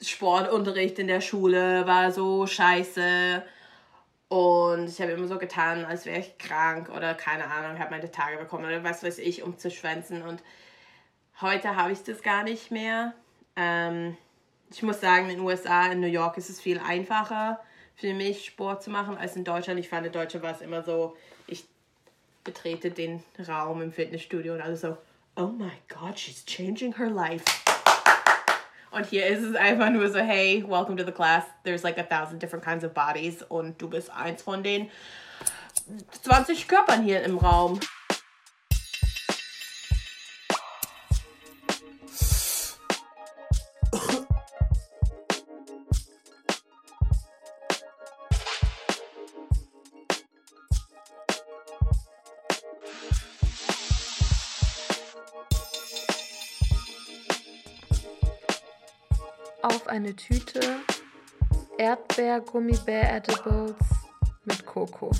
Sportunterricht in der Schule war so scheiße. Und ich habe immer so getan, als wäre ich krank oder keine Ahnung, habe meine Tage bekommen oder was weiß ich, um zu schwänzen. Und heute habe ich das gar nicht mehr. Ähm, ich muss sagen, in den USA, in New York ist es viel einfacher für mich, Sport zu machen, als in Deutschland. Ich fand, in Deutschland war es immer so, ich betrete den Raum im Fitnessstudio und alle so, oh my God, she's changing her life. Und hier ist es einfach nur so, hey, welcome to the class. There's like a thousand different kinds of bodies und du bist eins von den 20 Körpern hier im Raum. Auf eine Tüte Erdbeer-Gummibär-Edibles mit Koko.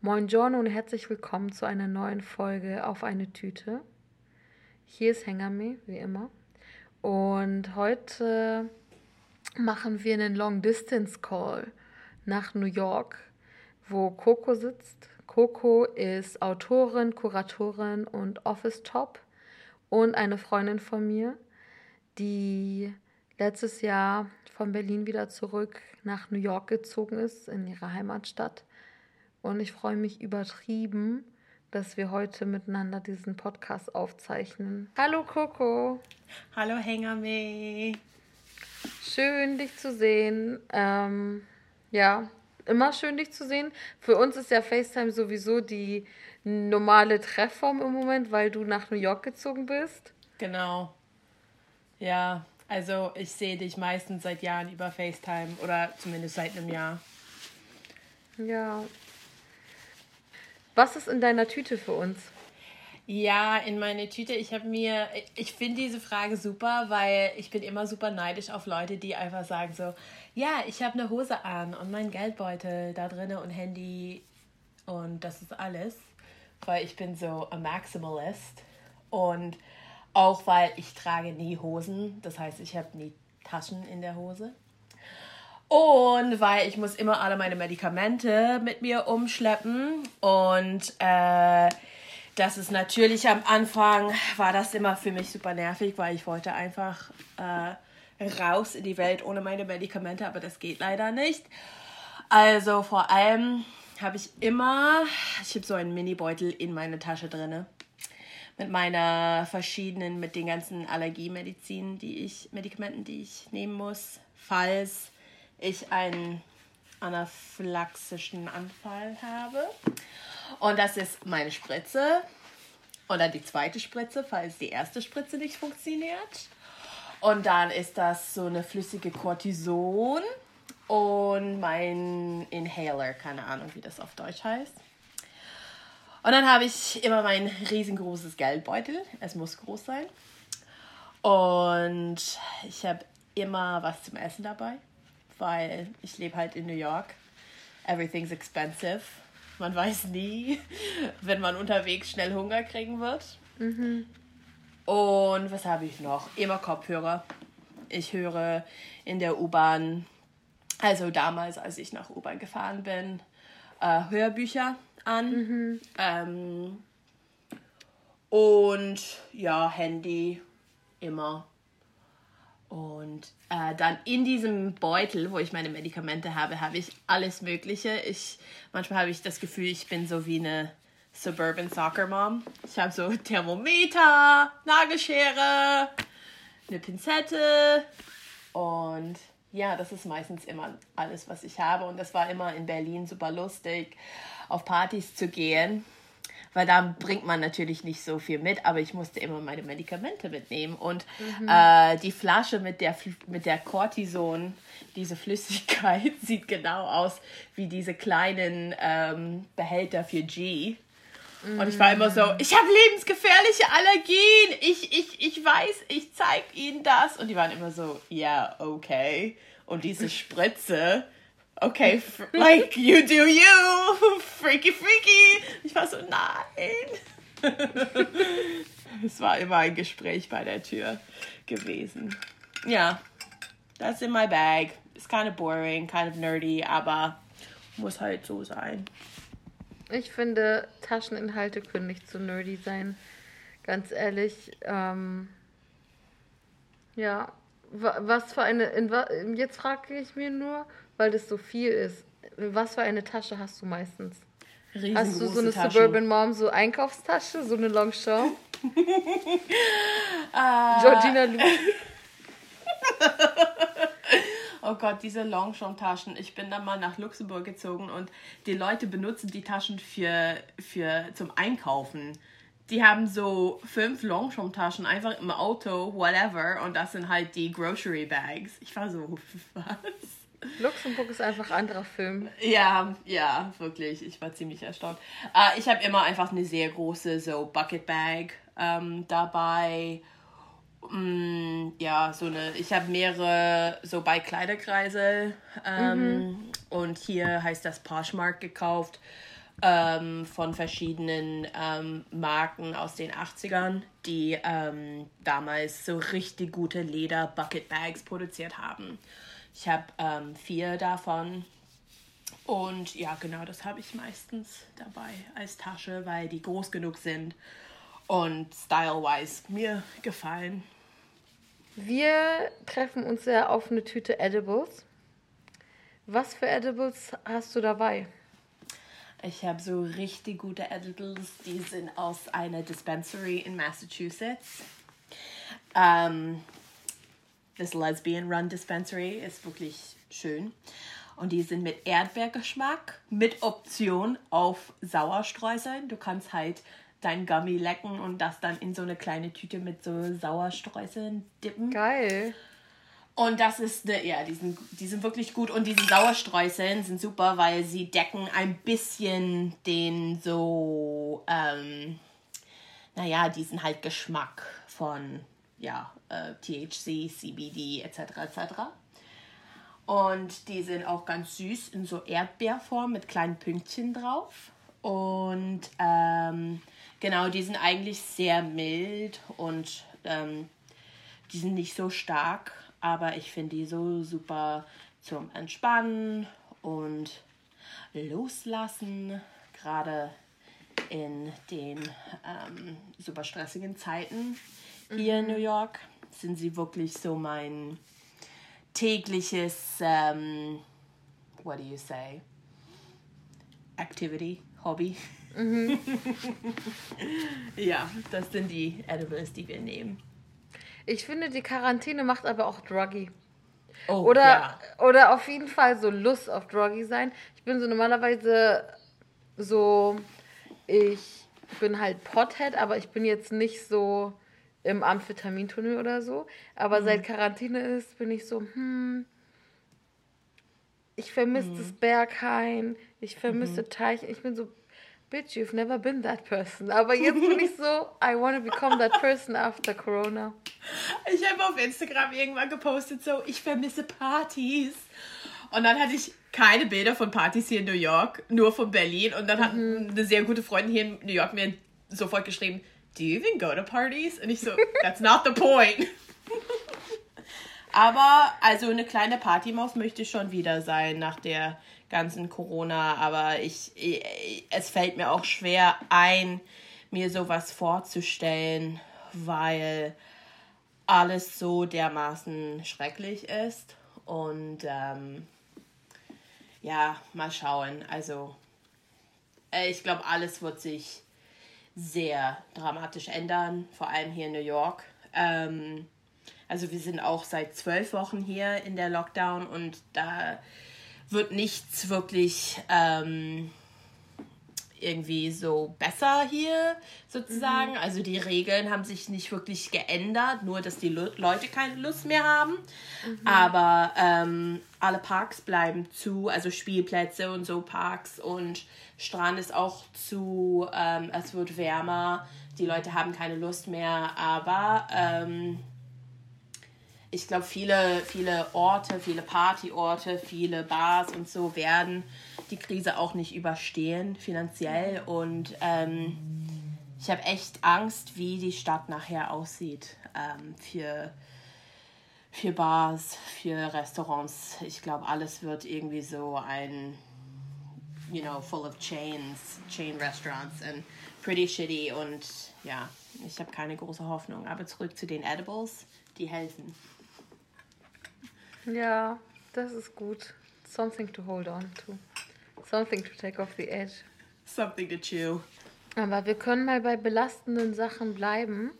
Moin Giorno und herzlich willkommen zu einer neuen Folge auf eine Tüte. Hier ist Hengame, wie immer. Und heute machen wir einen Long Distance Call nach New York, wo Coco sitzt. Coco ist Autorin, Kuratorin und Office Top und eine Freundin von mir, die letztes Jahr von Berlin wieder zurück nach New York gezogen ist, in ihre Heimatstadt. Und ich freue mich übertrieben, dass wir heute miteinander diesen Podcast aufzeichnen. Hallo Coco. Hallo Hengame. Schön, dich zu sehen. Ähm, ja, immer schön, dich zu sehen. Für uns ist ja FaceTime sowieso die normale Treffform im Moment, weil du nach New York gezogen bist. Genau. Ja, also ich sehe dich meistens seit Jahren über FaceTime oder zumindest seit einem Jahr. Ja. Was ist in deiner Tüte für uns? Ja, in meine Tüte. Ich habe mir, ich finde diese Frage super, weil ich bin immer super neidisch auf Leute, die einfach sagen so, ja, ich habe eine Hose an und mein Geldbeutel da drin und Handy und das ist alles, weil ich bin so ein Maximalist und auch weil ich trage nie Hosen, das heißt, ich habe nie Taschen in der Hose. Und weil ich muss immer alle meine Medikamente mit mir umschleppen und äh, das ist natürlich am Anfang war das immer für mich super nervig, weil ich wollte einfach äh, raus in die Welt ohne meine Medikamente, aber das geht leider nicht. Also vor allem habe ich immer, ich habe so einen Mini-Beutel in meiner Tasche drin. Mit meiner verschiedenen, mit den ganzen Allergiemedizin, die ich, Medikamenten, die ich nehmen muss, falls ich einen anaphylaxischen Anfall habe. Und das ist meine Spritze. Oder die zweite Spritze, falls die erste Spritze nicht funktioniert. Und dann ist das so eine flüssige Cortison und mein Inhaler, keine Ahnung, wie das auf Deutsch heißt. Und dann habe ich immer mein riesengroßes Geldbeutel. Es muss groß sein. Und ich habe immer was zum Essen dabei, weil ich lebe halt in New York. Everything's expensive. Man weiß nie, wenn man unterwegs schnell Hunger kriegen wird. Mhm. Und was habe ich noch? Immer Kopfhörer. Ich höre in der U-Bahn, also damals, als ich nach U-Bahn gefahren bin, äh, Hörbücher an. Mhm. Ähm, und ja, Handy immer. Und äh, dann in diesem Beutel, wo ich meine Medikamente habe, habe ich alles Mögliche. Ich, manchmal habe ich das Gefühl, ich bin so wie eine Suburban Soccer Mom. Ich habe so Thermometer, Nagelschere, eine Pinzette und ja, das ist meistens immer alles, was ich habe. Und das war immer in Berlin super lustig, auf Partys zu gehen, weil da bringt man natürlich nicht so viel mit, aber ich musste immer meine Medikamente mitnehmen. Und mhm. äh, die Flasche mit der, mit der Cortison, diese Flüssigkeit, sieht genau aus wie diese kleinen ähm, Behälter für G und ich war immer so, ich habe lebensgefährliche Allergien. Ich, ich, ich weiß, ich zeig ihnen das. Und die waren immer so, ja, yeah, okay. Und diese Spritze okay, like you do you, freaky freaky. Ich war so, nein. es war immer ein Gespräch bei der Tür gewesen. Ja, that's in my bag. It's kind of boring, kind of nerdy, aber muss halt so sein. Ich finde, Tascheninhalte können nicht so nerdy sein. Ganz ehrlich. Ähm, ja, was für eine. In, jetzt frage ich mir nur, weil das so viel ist. Was für eine Tasche hast du meistens? Hast du so eine Taschen. Suburban Mom, so Einkaufstasche, so eine Longchamp? uh, Georgina Lu. oh Gott, diese Longchamp-Taschen. Ich bin dann mal nach Luxemburg gezogen und die Leute benutzen die Taschen für, für zum Einkaufen. Die haben so fünf Longchamp-Taschen einfach im Auto, whatever, und das sind halt die Grocery Bags. Ich war so, was? Luxemburg ist einfach ein anderer Film. Ja, ja, wirklich. Ich war ziemlich erstaunt. Uh, ich habe immer einfach eine sehr große so Bucket Bag ähm, dabei Mm, ja, so eine, ich habe mehrere so bei Kleiderkreise ähm, mhm. und hier heißt das Poshmark gekauft ähm, von verschiedenen ähm, Marken aus den 80ern, die ähm, damals so richtig gute Leder Bucket Bags produziert haben. Ich habe ähm, vier davon und ja, genau, das habe ich meistens dabei als Tasche, weil die groß genug sind und style-wise mir gefallen. Wir treffen uns ja auf eine Tüte Edibles. Was für Edibles hast du dabei? Ich habe so richtig gute Edibles, die sind aus einer Dispensary in Massachusetts. Ähm, das Lesbian Run Dispensary ist wirklich schön. Und die sind mit Erdbeergeschmack, mit Option auf Sauerstreuseln. Du kannst halt dein Gummy lecken und das dann in so eine kleine Tüte mit so Sauerstreuseln dippen. Geil. Und das ist, ne, ja, die sind, die sind wirklich gut. Und diese Sauerstreuseln sind super, weil sie decken ein bisschen den so, ähm, naja, diesen halt Geschmack von, ja, äh, THC, CBD etc. etc. Und die sind auch ganz süß in so Erdbeerform mit kleinen Pünktchen drauf. Und ähm, Genau, die sind eigentlich sehr mild und ähm, die sind nicht so stark, aber ich finde die so super zum Entspannen und Loslassen, gerade in den ähm, super stressigen Zeiten hier mhm. in New York sind sie wirklich so mein tägliches, ähm, what do you say, Activity, Hobby. Mhm. ja, das sind die Edibles, die wir nehmen. Ich finde, die Quarantäne macht aber auch Druggy. Oh, oder, ja. oder auf jeden Fall so Lust auf Druggy sein. Ich bin so normalerweise so, ich bin halt Pothead, aber ich bin jetzt nicht so im Amphetamintunnel oder so. Aber mhm. seit Quarantäne ist, bin ich so, hm, ich vermisse mhm. das Berghain, ich vermisse mhm. Teich. Ich bin so, bitch, you've never been that person. Aber jetzt bin ich so, I want to become that person after Corona. Ich habe auf Instagram irgendwann gepostet, so, ich vermisse Partys. Und dann hatte ich keine Bilder von Partys hier in New York, nur von Berlin. Und dann hat mhm. eine sehr gute Freundin hier in New York mir sofort geschrieben, do you even go to parties? Und ich so, that's not the point. Aber also eine kleine Partymaus möchte schon wieder sein nach der ganzen Corona, aber ich, es fällt mir auch schwer ein, mir sowas vorzustellen, weil alles so dermaßen schrecklich ist. Und ähm, ja, mal schauen. Also äh, ich glaube, alles wird sich sehr dramatisch ändern, vor allem hier in New York. Ähm, also wir sind auch seit zwölf Wochen hier in der Lockdown und da wird nichts wirklich ähm, irgendwie so besser hier sozusagen. Mhm. Also die Regeln haben sich nicht wirklich geändert, nur dass die Le Leute keine Lust mehr haben. Mhm. Aber ähm, alle Parks bleiben zu, also Spielplätze und so Parks und Strand ist auch zu. Ähm, es wird wärmer, die Leute haben keine Lust mehr, aber ähm, ich glaube, viele, viele Orte, viele Partyorte, viele Bars und so werden die Krise auch nicht überstehen finanziell. Und ähm, ich habe echt Angst, wie die Stadt nachher aussieht ähm, für, für Bars, für Restaurants. Ich glaube, alles wird irgendwie so ein, you know, full of chains, chain restaurants and pretty shitty. Und ja, ich habe keine große Hoffnung. Aber zurück zu den Edibles, die helfen. Ja, das ist gut. Something to hold on to. Something to take off the edge. Something to chew. Aber wir können mal bei belastenden Sachen bleiben.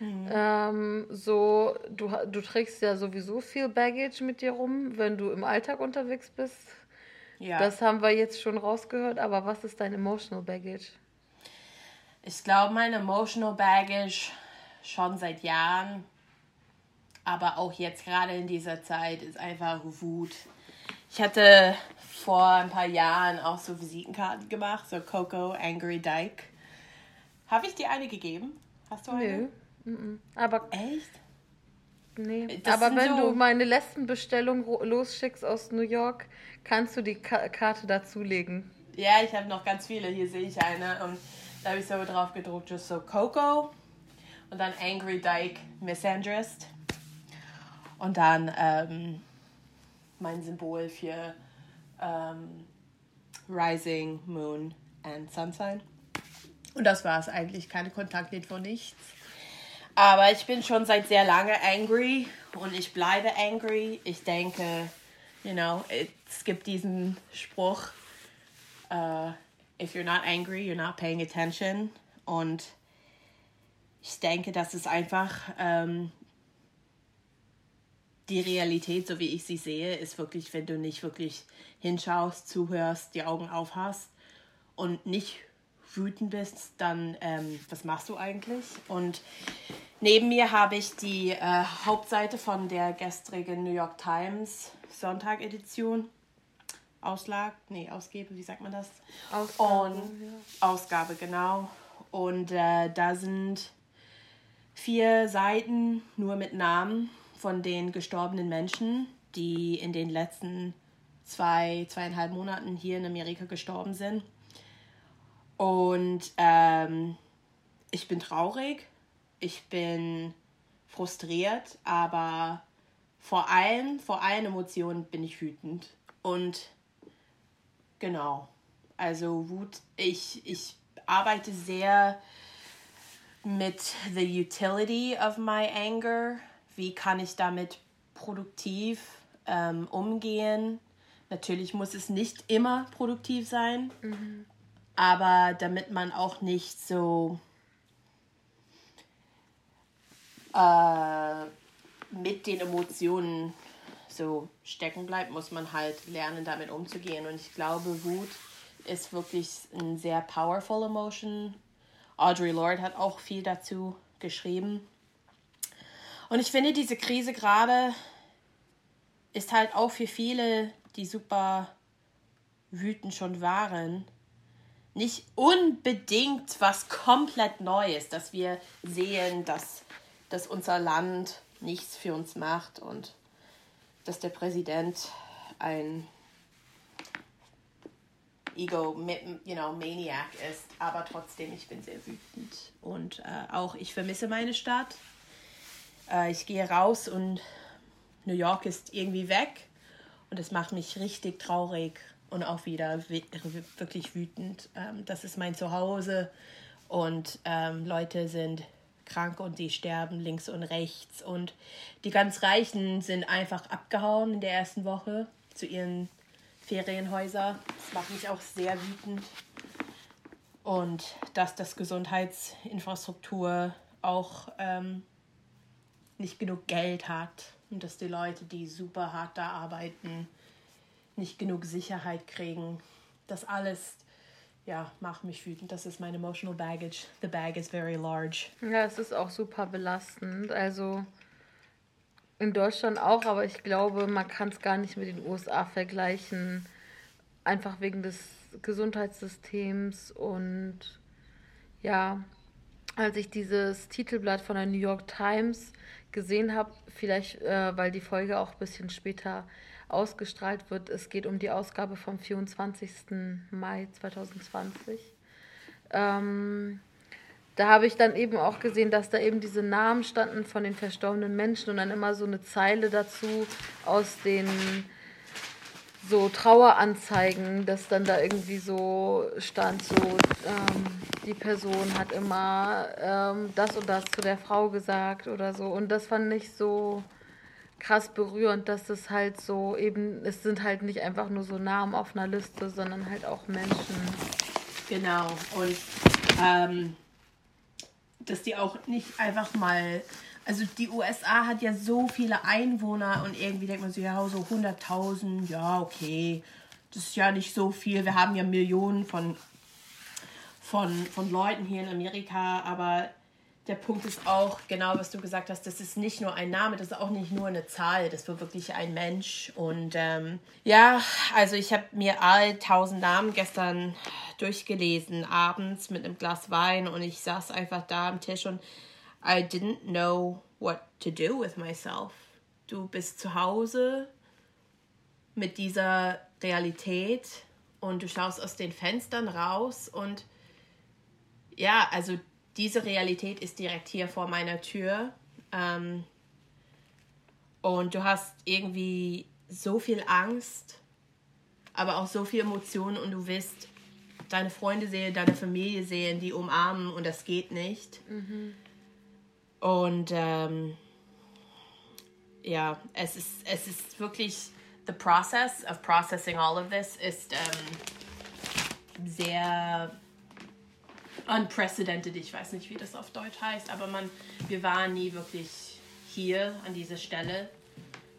Mhm. Ähm, so, du, du trägst ja sowieso viel Baggage mit dir rum, wenn du im Alltag unterwegs bist. Ja. Das haben wir jetzt schon rausgehört, aber was ist dein emotional baggage? Ich glaube, mein emotional baggage schon seit Jahren aber auch jetzt gerade in dieser Zeit ist einfach Wut. Ich hatte vor ein paar Jahren auch so Visitenkarten gemacht, so Coco, Angry Dyke. Habe ich dir eine gegeben? Hast du eine? Nö. Aber echt? Nee. Das aber wenn so du meine letzten Bestellung losschickst aus New York, kannst du die Ka Karte dazulegen. Ja, ich habe noch ganz viele. Hier sehe ich eine und da habe ich so drauf gedruckt, just so Coco und dann Angry Dyke Misandrist. Und dann ähm, mein Symbol für ähm, Rising, Moon and Sunshine. Und das war es eigentlich, keine Kontaktinfo, nichts. Aber ich bin schon seit sehr lange angry und ich bleibe angry. Ich denke, you know, es gibt diesen Spruch, uh, if you're not angry, you're not paying attention. Und ich denke, das ist einfach ähm, die Realität, so wie ich sie sehe, ist wirklich, wenn du nicht wirklich hinschaust, zuhörst, die Augen aufhast und nicht wütend bist, dann ähm, was machst du eigentlich? Und neben mir habe ich die äh, Hauptseite von der gestrigen New York Times Sonntag-Edition. Auslag, nee, Ausgebe, wie sagt man das? Ausgabe. Und, ja. Ausgabe, genau. Und äh, da sind vier Seiten nur mit Namen von den gestorbenen Menschen, die in den letzten zwei, zweieinhalb Monaten hier in Amerika gestorben sind. Und ähm, ich bin traurig, ich bin frustriert, aber vor allem, vor allen Emotionen bin ich wütend. Und genau, also Wut, ich, ich arbeite sehr mit the utility of my anger wie kann ich damit produktiv ähm, umgehen. Natürlich muss es nicht immer produktiv sein, mhm. aber damit man auch nicht so äh, mit den Emotionen so stecken bleibt, muss man halt lernen, damit umzugehen. Und ich glaube, Wut ist wirklich ein sehr powerful Emotion. Audrey Lorde hat auch viel dazu geschrieben. Und ich finde, diese Krise gerade ist halt auch für viele, die super wütend schon waren, nicht unbedingt was komplett Neues, dass wir sehen, dass, dass unser Land nichts für uns macht und dass der Präsident ein Ego, you know, Maniac ist. Aber trotzdem, ich bin sehr wütend. Und äh, auch ich vermisse meine Stadt. Äh, ich gehe raus und New York ist irgendwie weg und es macht mich richtig traurig und auch wieder wirklich wütend. Ähm, das ist mein Zuhause und ähm, Leute sind krank und die sterben links und rechts und die ganz Reichen sind einfach abgehauen in der ersten Woche zu ihren Ferienhäusern. Das macht mich auch sehr wütend. Und dass das Gesundheitsinfrastruktur auch ähm, nicht genug Geld hat und dass die Leute, die super hart da arbeiten, nicht genug Sicherheit kriegen. Das alles, ja, macht mich wütend. Das ist mein emotional baggage. The bag is very large. Ja, es ist auch super belastend. Also in Deutschland auch, aber ich glaube, man kann es gar nicht mit den USA vergleichen. Einfach wegen des Gesundheitssystems und ja, als ich dieses Titelblatt von der New York Times gesehen habe, vielleicht äh, weil die Folge auch ein bisschen später ausgestrahlt wird. Es geht um die Ausgabe vom 24. Mai 2020. Ähm, da habe ich dann eben auch gesehen, dass da eben diese Namen standen von den verstorbenen Menschen und dann immer so eine Zeile dazu aus den so Traueranzeigen, dass dann da irgendwie so stand, so ähm, die Person hat immer ähm, das und das zu der Frau gesagt oder so. Und das fand ich so krass berührend, dass es halt so eben, es sind halt nicht einfach nur so Namen auf einer Liste, sondern halt auch Menschen. Genau. Und ähm, dass die auch nicht einfach mal also die USA hat ja so viele Einwohner und irgendwie denkt man sich, ja, so 100.000, ja, okay, das ist ja nicht so viel. Wir haben ja Millionen von, von, von Leuten hier in Amerika, aber der Punkt ist auch, genau was du gesagt hast, das ist nicht nur ein Name, das ist auch nicht nur eine Zahl, das war wirklich ein Mensch. Und ähm, ja, also ich habe mir all tausend Namen gestern durchgelesen, abends mit einem Glas Wein und ich saß einfach da am Tisch und I didn't know what to do with myself. Du bist zu Hause mit dieser Realität und du schaust aus den Fenstern raus und ja, also diese Realität ist direkt hier vor meiner Tür. Ähm, und du hast irgendwie so viel Angst, aber auch so viel Emotionen und du willst deine Freunde sehen, deine Familie sehen, die umarmen und das geht nicht. Mhm. Und ähm, ja, es ist, es ist wirklich, the process of processing all of this ist ähm, sehr unprecedented. Ich weiß nicht, wie das auf Deutsch heißt, aber man, wir waren nie wirklich hier an dieser Stelle.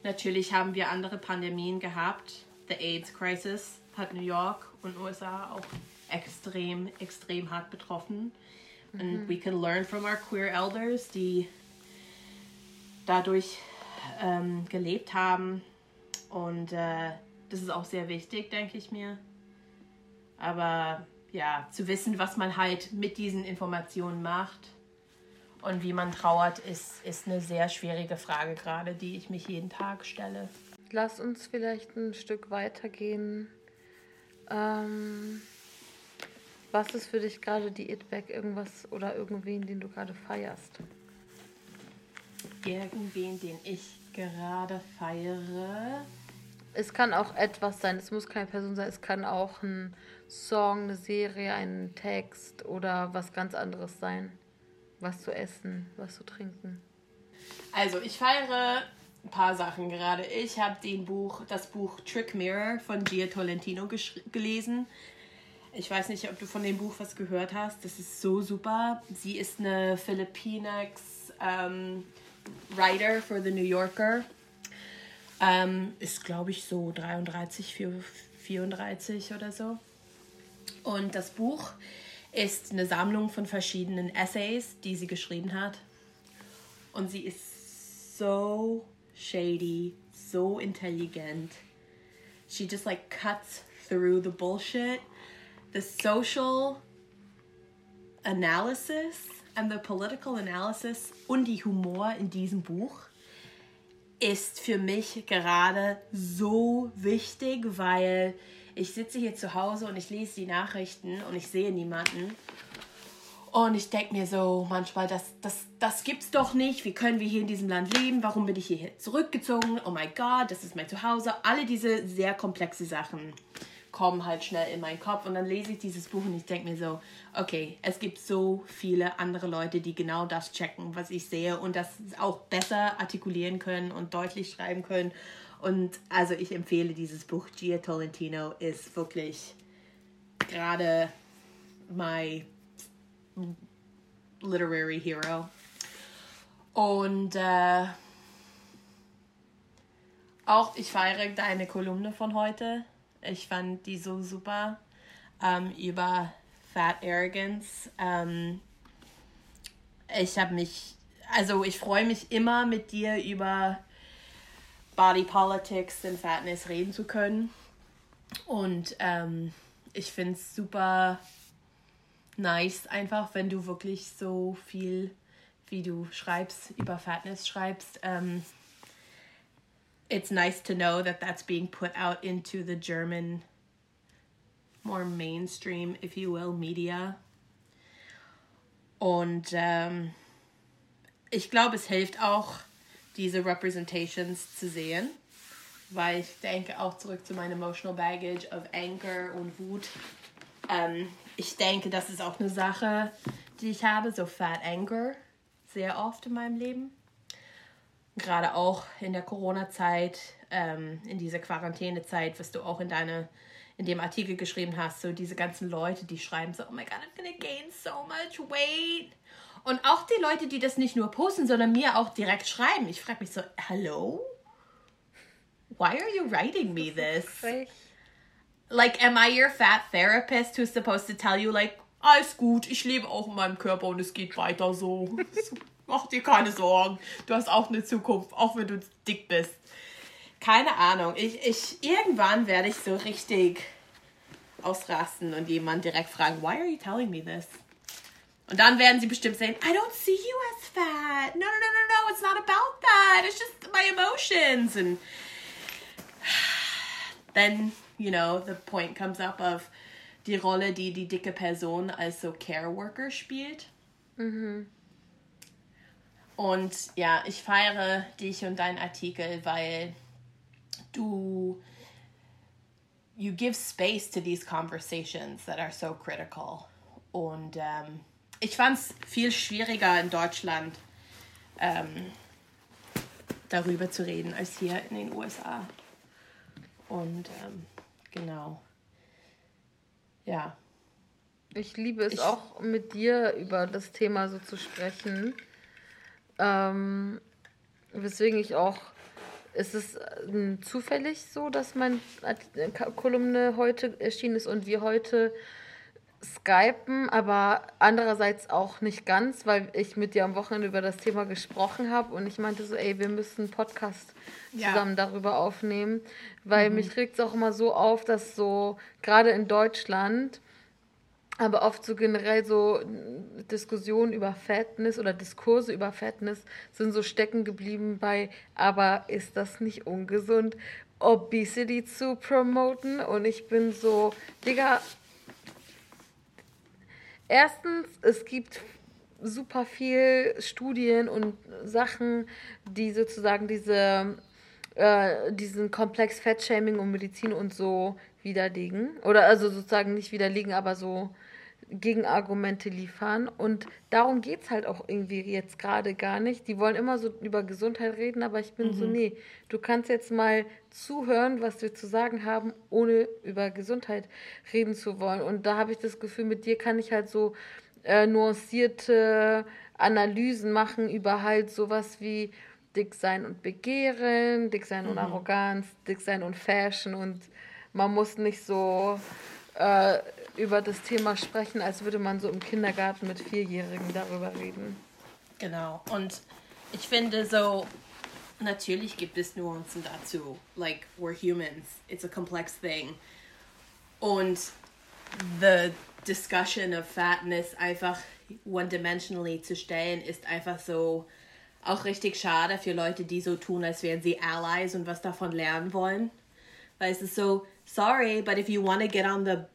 Natürlich haben wir andere Pandemien gehabt. The AIDS Crisis hat New York und USA auch extrem, extrem hart betroffen. And mhm. we can learn from our queer elders, die dadurch ähm, gelebt haben. Und äh, das ist auch sehr wichtig, denke ich mir. Aber ja, zu wissen, was man halt mit diesen Informationen macht und wie man trauert, ist, ist eine sehr schwierige Frage gerade, die ich mich jeden Tag stelle. Lass uns vielleicht ein Stück weitergehen. Ähm, was ist für dich gerade die It-Back? Irgendwas oder irgendwen, den du gerade feierst? Irgendwen, den ich gerade feiere. Es kann auch etwas sein, es muss keine Person sein, es kann auch ein Song, eine Serie, ein Text oder was ganz anderes sein. Was zu essen, was zu trinken. Also, ich feiere ein paar Sachen gerade. Ich habe den Buch, das Buch Trick Mirror von Gia Tolentino gelesen. Ich weiß nicht, ob du von dem Buch was gehört hast. Das ist so super. Sie ist eine Philippines ähm, Writer für The New Yorker. Ähm, ist, glaube ich, so 33, 34 oder so. Und das Buch ist eine Sammlung von verschiedenen Essays, die sie geschrieben hat. Und sie ist so shady, so intelligent. She just like cuts through the bullshit the social analysis and the political analysis und die Humor in diesem Buch ist für mich gerade so wichtig, weil ich sitze hier zu Hause und ich lese die Nachrichten und ich sehe niemanden. Und ich denke mir so manchmal, das, das, das gibt's doch nicht. Wie können wir hier in diesem Land leben? Warum bin ich hier zurückgezogen? Oh mein Gott, das ist mein Zuhause. Alle diese sehr komplexe Sachen kommen halt schnell in meinen Kopf und dann lese ich dieses Buch und ich denke mir so, okay, es gibt so viele andere Leute, die genau das checken, was ich sehe und das auch besser artikulieren können und deutlich schreiben können. Und also ich empfehle dieses Buch. Gia Tolentino ist wirklich gerade my literary hero. Und äh, auch ich feiere deine Kolumne von heute. Ich fand die so super ähm, über Fat Arrogance. Ähm, ich habe mich, also ich freue mich immer mit dir über Body Politics und Fatness reden zu können. Und ähm, ich finde es super nice, einfach, wenn du wirklich so viel, wie du schreibst, über Fatness schreibst. Um, it's nice to know that that's being put out into the German, more mainstream, if you will, media. Und ähm, ich glaube, es hilft auch, diese Representations zu sehen, weil ich denke auch zurück zu meinem Emotional Baggage of Anger und Wut. Ähm, ich denke, das ist auch eine Sache, die ich habe, so Fat Anger, sehr oft in meinem Leben. Gerade auch in der Corona-Zeit, ähm, in dieser Quarantänezeit, was du auch in deine in dem Artikel geschrieben hast, so diese ganzen Leute, die schreiben so, oh my god, I'm gonna gain so much weight. Und auch die Leute, die das nicht nur posten, sondern mir auch direkt schreiben. Ich frage mich so, hello? Why are you writing me this? Like, am I your fat therapist who's supposed to tell you, like, alles gut, ich lebe auch in meinem Körper und es geht weiter so. Mach dir keine Sorgen. Du hast auch eine Zukunft, auch wenn du dick bist. Keine Ahnung. Ich, ich, irgendwann werde ich so richtig ausrasten und jemand direkt fragen, why are you telling me this? Und dann werden sie bestimmt sagen, I don't see you as fat. No, no, no, no, no, it's not about that. It's just my emotions. And then, you know, the point comes up of die Rolle, die die dicke Person als so Care Worker spielt. Mhm. Und ja, ich feiere dich und deinen Artikel, weil du you give space to these conversations that are so critical. Und ähm, ich fand es viel schwieriger in Deutschland ähm, darüber zu reden als hier in den USA. Und ähm, genau. Ja. Ich liebe es ich, auch mit dir über das Thema so zu sprechen. Ähm, weswegen ich auch ist es äh, zufällig so, dass meine Kolumne heute erschienen ist und wir heute skypen, aber andererseits auch nicht ganz, weil ich mit dir am Wochenende über das Thema gesprochen habe und ich meinte so, ey, wir müssen einen Podcast zusammen ja. darüber aufnehmen, weil mhm. mich regt es auch immer so auf, dass so gerade in Deutschland aber oft so generell so Diskussionen über Fatness oder Diskurse über Fatness sind so stecken geblieben bei, aber ist das nicht ungesund, Obesity zu promoten? Und ich bin so, Digga, erstens, es gibt super viel Studien und Sachen, die sozusagen diese, äh, diesen Komplex Fettshaming und Medizin und so widerlegen. Oder also sozusagen nicht widerlegen, aber so Gegenargumente liefern. Und darum geht es halt auch irgendwie jetzt gerade gar nicht. Die wollen immer so über Gesundheit reden, aber ich bin mhm. so, nee, du kannst jetzt mal zuhören, was wir zu sagen haben, ohne über Gesundheit reden zu wollen. Und da habe ich das Gefühl, mit dir kann ich halt so äh, nuancierte Analysen machen über halt sowas wie dick sein und Begehren, dick sein mhm. und Arroganz, dick sein und Fashion und man muss nicht so äh, über das Thema sprechen, als würde man so im Kindergarten mit Vierjährigen darüber reden. Genau. Und ich finde so, natürlich gibt es Nuancen dazu. Like, we're humans. It's a complex thing. Und the discussion of fatness einfach one-dimensionally zu stellen, ist einfach so auch richtig schade für Leute, die so tun, als wären sie Allies und was davon lernen wollen. Weil es ist so, sorry, but if you want to get on the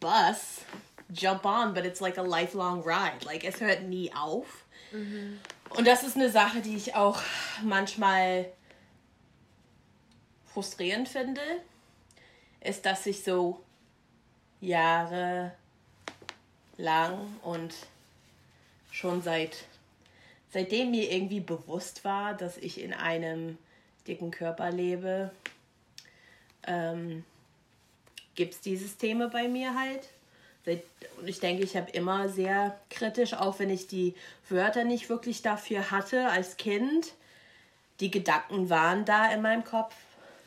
bus, jump on, but it's like a lifelong ride. Like es hört nie auf. Mhm. Und das ist eine Sache, die ich auch manchmal frustrierend finde, ist, dass ich so Jahre lang und schon seit seitdem mir irgendwie bewusst war, dass ich in einem dicken Körper lebe, ähm, gibt es dieses Thema bei mir halt. Und ich denke, ich habe immer sehr kritisch, auch wenn ich die Wörter nicht wirklich dafür hatte als Kind. Die Gedanken waren da in meinem Kopf,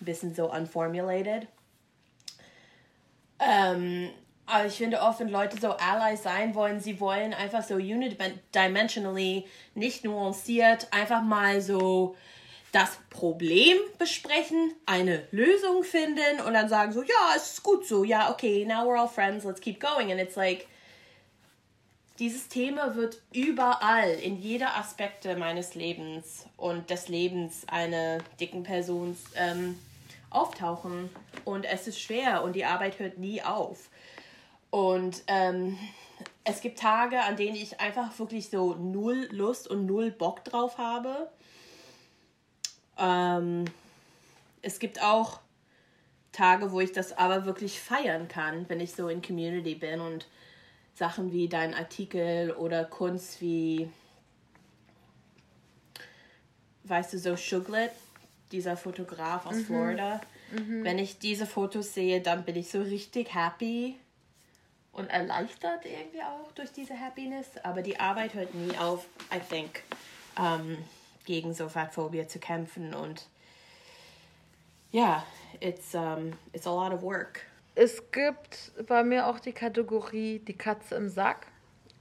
ein bisschen so unformulated. Ähm, aber ich finde oft, wenn Leute so Allies sein wollen, sie wollen einfach so unidimensionally, nicht nuanciert, einfach mal so das Problem besprechen, eine Lösung finden und dann sagen so, ja, es ist gut so, ja, okay, now we're all friends, let's keep going. And it's like, dieses Thema wird überall, in jeder Aspekte meines Lebens und des Lebens einer dicken Person ähm, auftauchen. Und es ist schwer und die Arbeit hört nie auf. Und ähm, es gibt Tage, an denen ich einfach wirklich so null Lust und null Bock drauf habe. Ähm, es gibt auch Tage, wo ich das aber wirklich feiern kann, wenn ich so in Community bin und Sachen wie dein Artikel oder Kunst wie, weißt du, so Shuglet, dieser Fotograf aus mhm. Florida. Mhm. Wenn ich diese Fotos sehe, dann bin ich so richtig happy und erleichtert irgendwie auch durch diese Happiness. Aber die Arbeit hört nie auf, I think, um, gegen so Fatphobia zu kämpfen. Und ja, yeah, it's, um, it's a lot of work. Es gibt bei mir auch die Kategorie die Katze im Sack.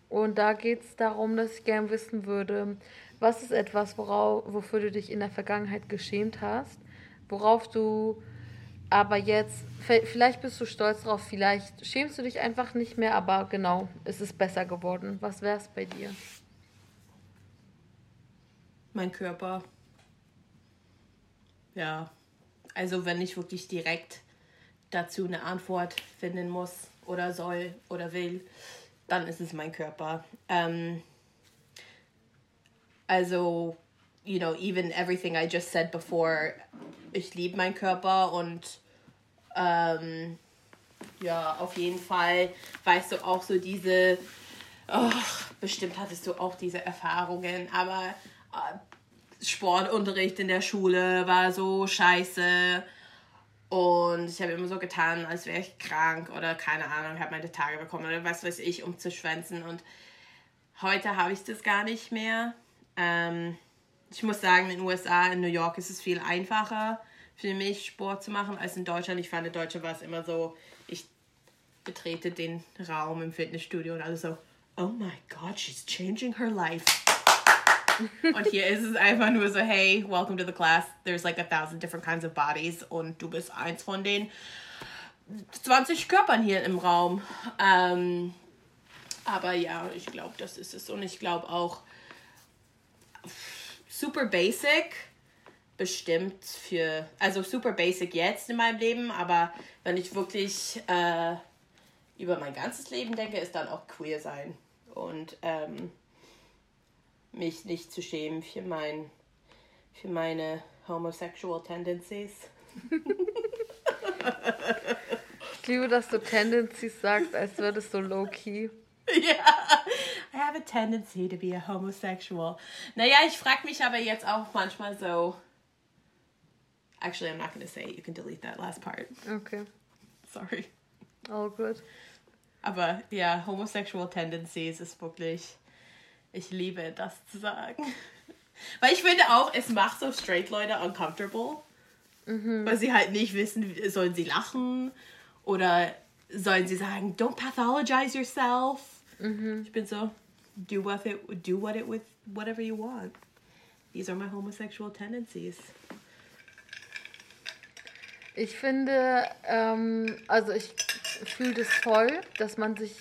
Und da geht es darum, dass ich gerne wissen würde, was ist etwas, worauf, wofür du dich in der Vergangenheit geschämt hast, worauf du aber jetzt, vielleicht bist du stolz drauf, vielleicht schämst du dich einfach nicht mehr, aber genau, es ist besser geworden. Was wäre es bei dir? Mein Körper. Ja, also wenn ich wirklich direkt dazu eine Antwort finden muss oder soll oder will, dann ist es mein Körper. Ähm, also, you know, even everything I just said before, ich liebe meinen Körper und ähm, ja, auf jeden Fall weißt du auch so diese, oh, bestimmt hattest du auch diese Erfahrungen, aber Sportunterricht in der Schule war so scheiße. Und ich habe immer so getan, als wäre ich krank oder keine Ahnung, habe meine Tage bekommen oder was weiß ich, um zu schwänzen. Und heute habe ich das gar nicht mehr. Ähm, ich muss sagen, in den USA, in New York ist es viel einfacher für mich Sport zu machen als in Deutschland. Ich fand in Deutschland war es immer so, ich betrete den Raum im Fitnessstudio und alles so, oh my God, she's changing her life. Und hier ist es einfach nur so, hey, welcome to the class. There's like a thousand different kinds of bodies und du bist eins von den 20 Körpern hier im Raum. Ähm, aber ja, ich glaube, das ist es. Und ich glaube auch super basic bestimmt für, also super basic jetzt in meinem Leben, aber wenn ich wirklich äh, über mein ganzes Leben denke, ist dann auch queer sein und ähm, mich nicht zu schämen für mein, für meine homosexual tendencies. ich liebe, dass du Tendencies sagst, als würdest du low-key. Ja, I have a tendency to be a homosexual. Naja, ich frage mich aber jetzt auch manchmal so, Actually, I'm not going to say it. You can delete that last part. Okay. Sorry. All good. Aber ja, homosexual tendencies ist wirklich. Ich liebe das zu sagen. Weil ich finde auch, es macht so straight Leute uncomfortable. Mhm. Weil sie halt nicht wissen, sollen sie lachen oder sollen sie sagen, don't pathologize yourself. Mhm. Ich bin so, do what it, do what it with whatever you want. These are my homosexual tendencies. Ich finde, ähm, also ich fühle das voll, dass man sich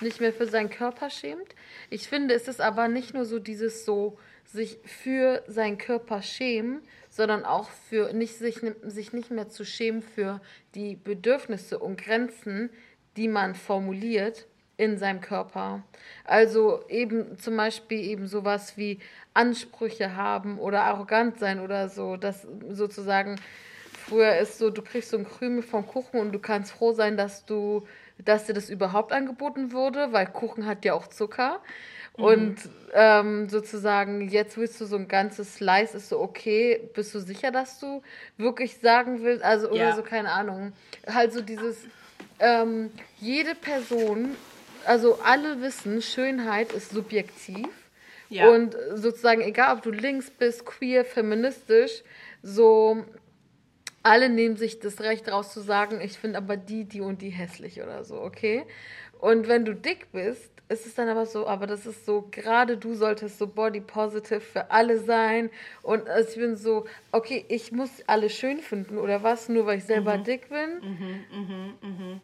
nicht mehr für seinen Körper schämt. Ich finde, es ist aber nicht nur so dieses so, sich für seinen Körper schämen, sondern auch für nicht, sich, sich nicht mehr zu schämen für die Bedürfnisse und Grenzen, die man formuliert in seinem Körper. Also eben zum Beispiel eben sowas wie Ansprüche haben oder arrogant sein oder so, dass sozusagen Früher ist so, du kriegst so ein Krümel vom Kuchen und du kannst froh sein, dass du, dass dir das überhaupt angeboten wurde, weil Kuchen hat ja auch Zucker. Mhm. Und ähm, sozusagen, jetzt willst du so ein ganzes Slice, ist so okay, bist du sicher, dass du wirklich sagen willst, also oder ja. so, keine Ahnung. Halt so dieses, ähm, jede Person, also alle wissen, Schönheit ist subjektiv. Ja. Und sozusagen, egal ob du links bist, queer, feministisch, so alle nehmen sich das Recht raus zu sagen, ich finde aber die, die und die hässlich oder so, okay? Und wenn du dick bist, ist es dann aber so, aber das ist so, gerade du solltest so body positive für alle sein. Und ich bin so, okay, ich muss alle schön finden oder was, nur weil ich selber mhm. dick bin. Mhm, mhm, mhm.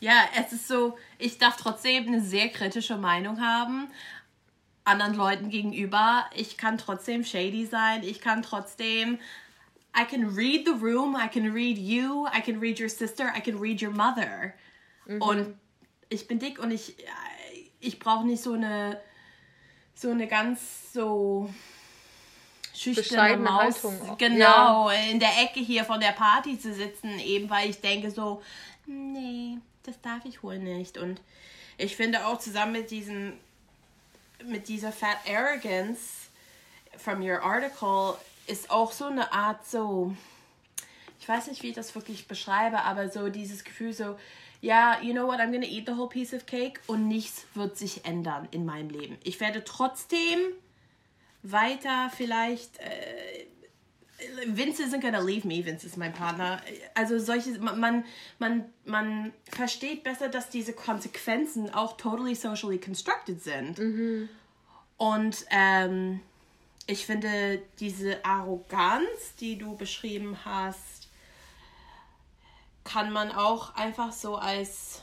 ja, es ist so, ich darf trotzdem eine sehr kritische Meinung haben anderen Leuten gegenüber. Ich kann trotzdem shady sein. Ich kann trotzdem I can read the room, I can read you, I can read your sister, I can read your mother. Mhm. Und ich bin dick und ich ich brauche nicht so eine so eine ganz so schüchterne Maus, Haltung. genau, ja. in der Ecke hier von der Party zu sitzen, eben weil ich denke so, nee, das darf ich wohl nicht. Und ich finde auch zusammen mit diesem, mit dieser Fat Arrogance from your article ist auch so eine Art so, ich weiß nicht, wie ich das wirklich beschreibe, aber so dieses Gefühl so, ja, you know what, I'm gonna eat the whole piece of cake und nichts wird sich ändern in meinem Leben. Ich werde trotzdem weiter vielleicht äh, Vince isn't gonna leave me, Vince ist mein Partner. Also solche, man, man, man versteht besser, dass diese Konsequenzen auch totally socially constructed sind. Mhm. Und ähm, ich finde diese Arroganz, die du beschrieben hast, kann man auch einfach so als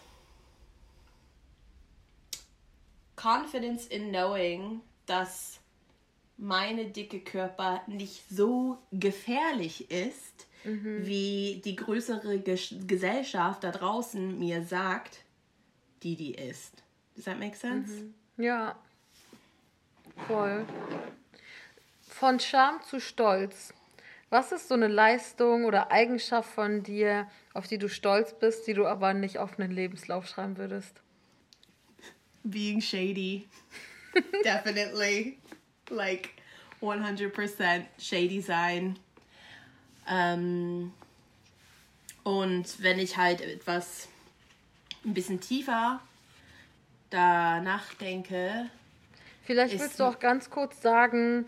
Confidence in knowing, dass meine dicke Körper nicht so gefährlich ist, mhm. wie die größere Ges Gesellschaft da draußen mir sagt, die die ist. Does that make sense? Mhm. Ja. Voll. Von Scham zu Stolz. Was ist so eine Leistung oder Eigenschaft von dir, auf die du stolz bist, die du aber nicht auf einen Lebenslauf schreiben würdest? Being shady. Definitely like 100% shady sein. Ähm, und wenn ich halt etwas ein bisschen tiefer da nachdenke. Vielleicht willst du auch ganz kurz sagen,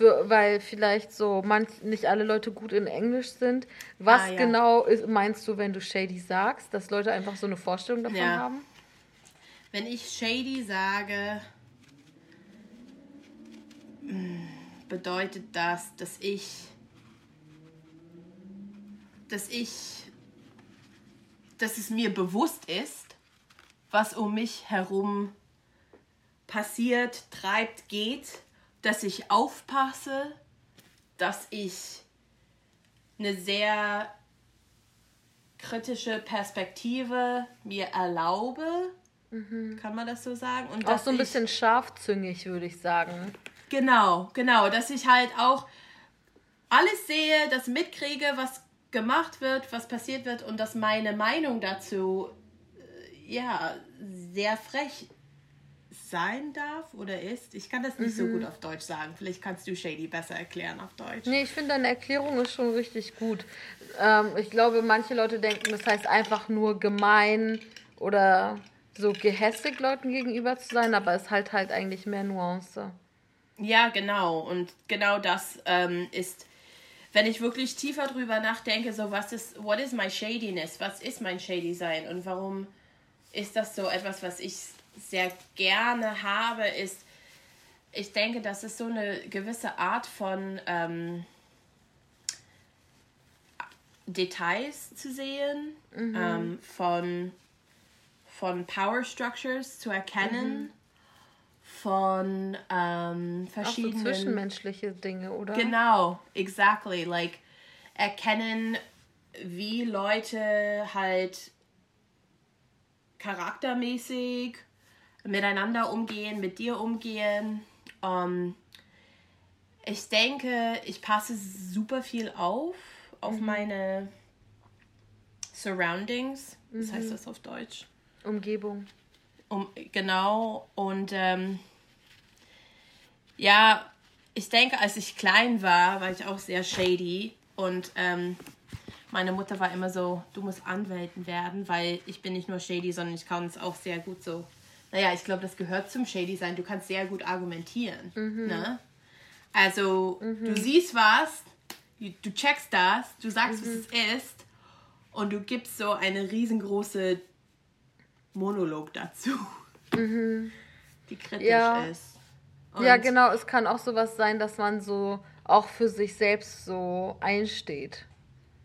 für, weil vielleicht so manch, nicht alle Leute gut in Englisch sind. Was ah, ja. genau ist, meinst du, wenn du shady sagst, dass Leute einfach so eine Vorstellung davon ja. haben? Wenn ich shady sage, bedeutet das, dass ich, dass ich, dass es mir bewusst ist, was um mich herum passiert, treibt, geht, dass ich aufpasse, dass ich eine sehr kritische Perspektive mir erlaube. Mhm. Kann man das so sagen? Und auch so ein bisschen scharfzüngig, würde ich sagen. Genau, genau, dass ich halt auch alles sehe, das mitkriege, was gemacht wird, was passiert wird und dass meine Meinung dazu äh, ja sehr frech sein darf oder ist. Ich kann das nicht mhm. so gut auf Deutsch sagen. Vielleicht kannst du Shady besser erklären auf Deutsch. Nee, ich finde deine Erklärung ist schon richtig gut. Ähm, ich glaube, manche Leute denken, das heißt einfach nur gemein oder so gehässig Leuten gegenüber zu sein, aber es halt halt eigentlich mehr Nuance. Ja, genau. Und genau das ähm, ist, wenn ich wirklich tiefer drüber nachdenke, so was ist, what is my shadiness? Was ist mein shady sein? Und warum ist das so etwas, was ich sehr gerne habe, ist, ich denke, das ist so eine gewisse Art von ähm, Details zu sehen, mhm. ähm, von, von Power Structures zu erkennen. Mhm von ähm, verschiedenen. Auch so zwischenmenschliche Dinge, oder? Genau, exactly. Like erkennen, wie Leute halt charaktermäßig miteinander umgehen, mit dir umgehen. Um, ähm, ich denke, ich passe super viel auf, auf mhm. meine Surroundings. Was mhm. heißt das auf Deutsch? Umgebung. Um, genau, und ähm, ja, ich denke, als ich klein war, war ich auch sehr shady. Und ähm, meine Mutter war immer so, du musst Anwältin werden, weil ich bin nicht nur shady, sondern ich kann es auch sehr gut so. Naja, ich glaube, das gehört zum Shady sein. Du kannst sehr gut argumentieren. Mhm. Ne? Also, mhm. du siehst was, du checkst das, du sagst, mhm. was es ist und du gibst so eine riesengroße Monolog dazu, mhm. die kritisch ja. ist. Und ja, genau. Es kann auch sowas sein, dass man so auch für sich selbst so einsteht.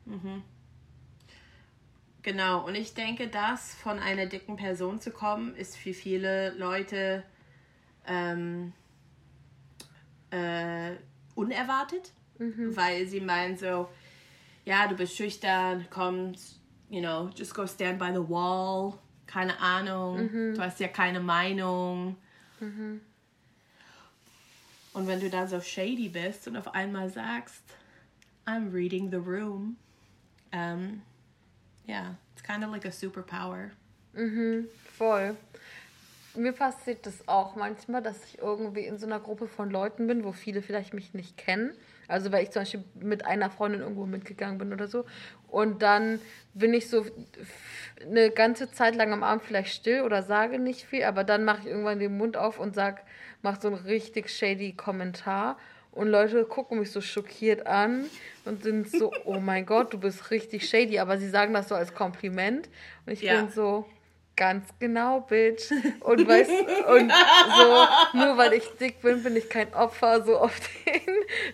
Mhm. Genau, und ich denke, das von einer dicken Person zu kommen, ist für viele Leute ähm, äh, unerwartet, Mhm. weil sie meinen so, ja, du bist schüchtern, komm, you know, just go stand by the wall, keine Ahnung, Mhm. du hast ja keine Meinung. Und wenn du dann so shady bist und auf einmal sagst, I'm reading the room, um, yeah, it's kind of like a superpower. Mhm, voll. Mir passiert das auch manchmal, dass ich irgendwie in so einer Gruppe von Leuten bin, wo viele vielleicht mich nicht kennen. Also weil ich zum Beispiel mit einer Freundin irgendwo mitgegangen bin oder so. Und dann bin ich so eine ganze Zeit lang am Abend vielleicht still oder sage nicht viel, aber dann mache ich irgendwann den Mund auf und sag, mach so einen richtig shady Kommentar. Und Leute gucken mich so schockiert an und sind so, oh mein Gott, du bist richtig shady. Aber sie sagen das so als Kompliment. Und ich Ja. bin so, ganz genau, Bitch. Und weißt und so, nur weil ich dick bin, bin ich kein Opfer, so auf den,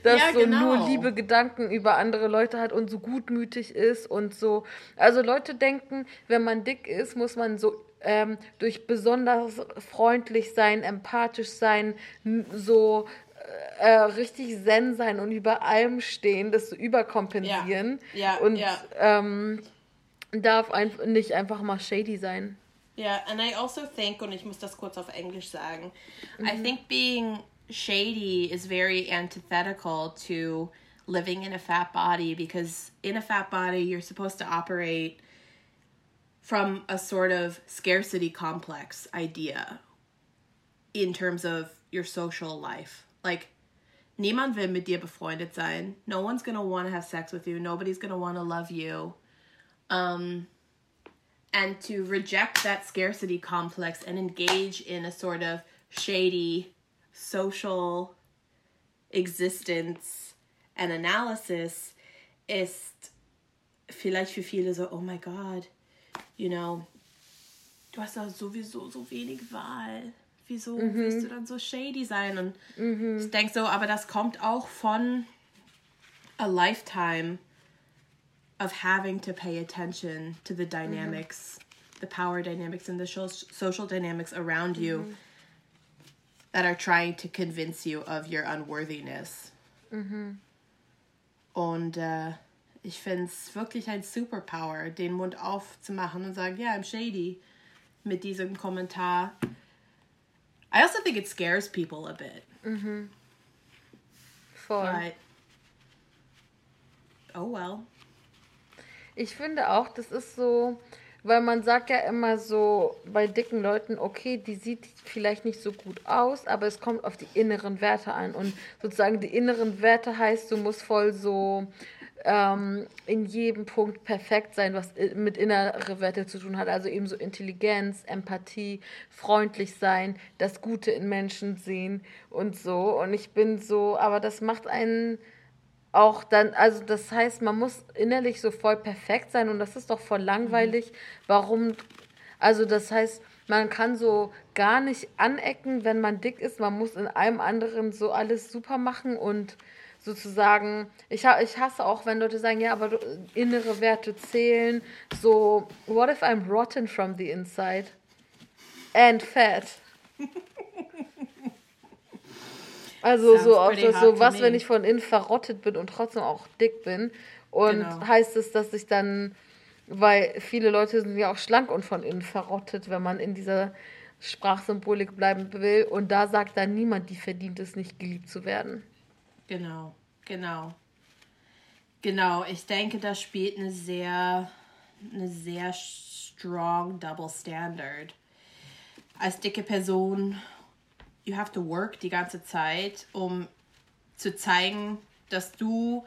dass Ja, so genau. nur liebe Gedanken über andere Leute hat und so gutmütig ist und so. Also Leute denken, wenn man dick ist, muss man so ähm, durch besonders freundlich sein, empathisch sein, so äh, richtig zen sein und über allem stehen, das so überkompensieren. Ja, und ja. Ähm, darf einfach nicht einfach mal shady sein. Yeah, and I also think, und ich muss das kurz auf Englisch sagen, I think being shady is very antithetical to living in a fat body because in a fat body you're supposed to operate from a sort of scarcity complex idea in terms of your social life. Like niemand will mit dir befreundet sein. No one's to want to have sex with you. Nobody's to want to love you. Um and to reject that scarcity complex and engage in a sort of shady social existence and analysis ist vielleicht für viele so, oh my god, you know, du hast doch sowieso so wenig Wahl. Wieso willst du dann so shady sein? Und ich denke so, aber das kommt auch von a lifetime of having to pay attention to the dynamics, the power dynamics and the social dynamics around you that are trying to convince you of your unworthiness. Und äh, ich finde es wirklich ein Superpower, den Mund aufzumachen und sagen, ja, I'm shady mit diesem Kommentar. I also think it scares people a bit, Voll. but oh well. Ich finde auch, das ist so, weil man sagt ja immer so bei dicken Leuten, okay, die sieht vielleicht nicht so gut aus, aber es kommt auf die inneren Werte an. Und sozusagen die inneren Werte heißt, du musst voll so ähm, in jedem Punkt perfekt sein, was mit innere Werte zu tun hat. Also eben so Intelligenz, Empathie, freundlich sein, das Gute in Menschen sehen und so. Und ich bin so, aber das macht einen auch dann, also das heißt, man muss innerlich so voll perfekt sein und das ist doch voll langweilig. Warum? Also das heißt, man kann so gar nicht anecken, wenn man dick ist. Man muss in allem anderen so alles super machen und sozusagen, ich, ha- ich hasse auch, wenn Leute sagen, ja, aber innere Werte zählen. So, what if I'm rotten from the inside? And fat. Also Sounds so, auch so to was, wenn ich von innen verrottet bin und trotzdem auch dick bin. Und Genau. heißt es, dass ich dann, weil viele Leute sind ja auch schlank und von innen verrottet, wenn man in dieser Sprachsymbolik bleiben will. Und da sagt dann niemand, die verdient es nicht, geliebt zu werden. Genau, genau. Genau, ich denke, das spielt eine sehr, eine sehr strong double standard. Als dicke Person, you have to work die ganze Zeit, um zu zeigen, dass du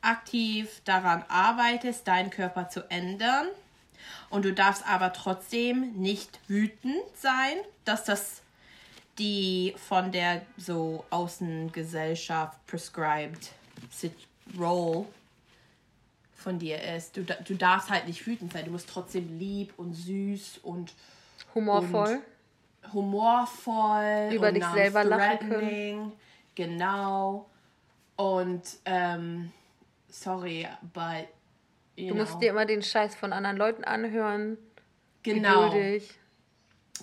aktiv daran arbeitest, deinen Körper zu ändern. Und du darfst aber trotzdem nicht wütend sein, dass das die von der so Außengesellschaft prescribed Role von dir ist. Du, du darfst halt nicht wütend sein. Du musst trotzdem lieb und süß und Humorvoll. humorvoll Über und dich selber lachen können. Genau. Und ähm, sorry, but du musst know. dir immer den Scheiß von anderen Leuten anhören. Genau. Geduldig.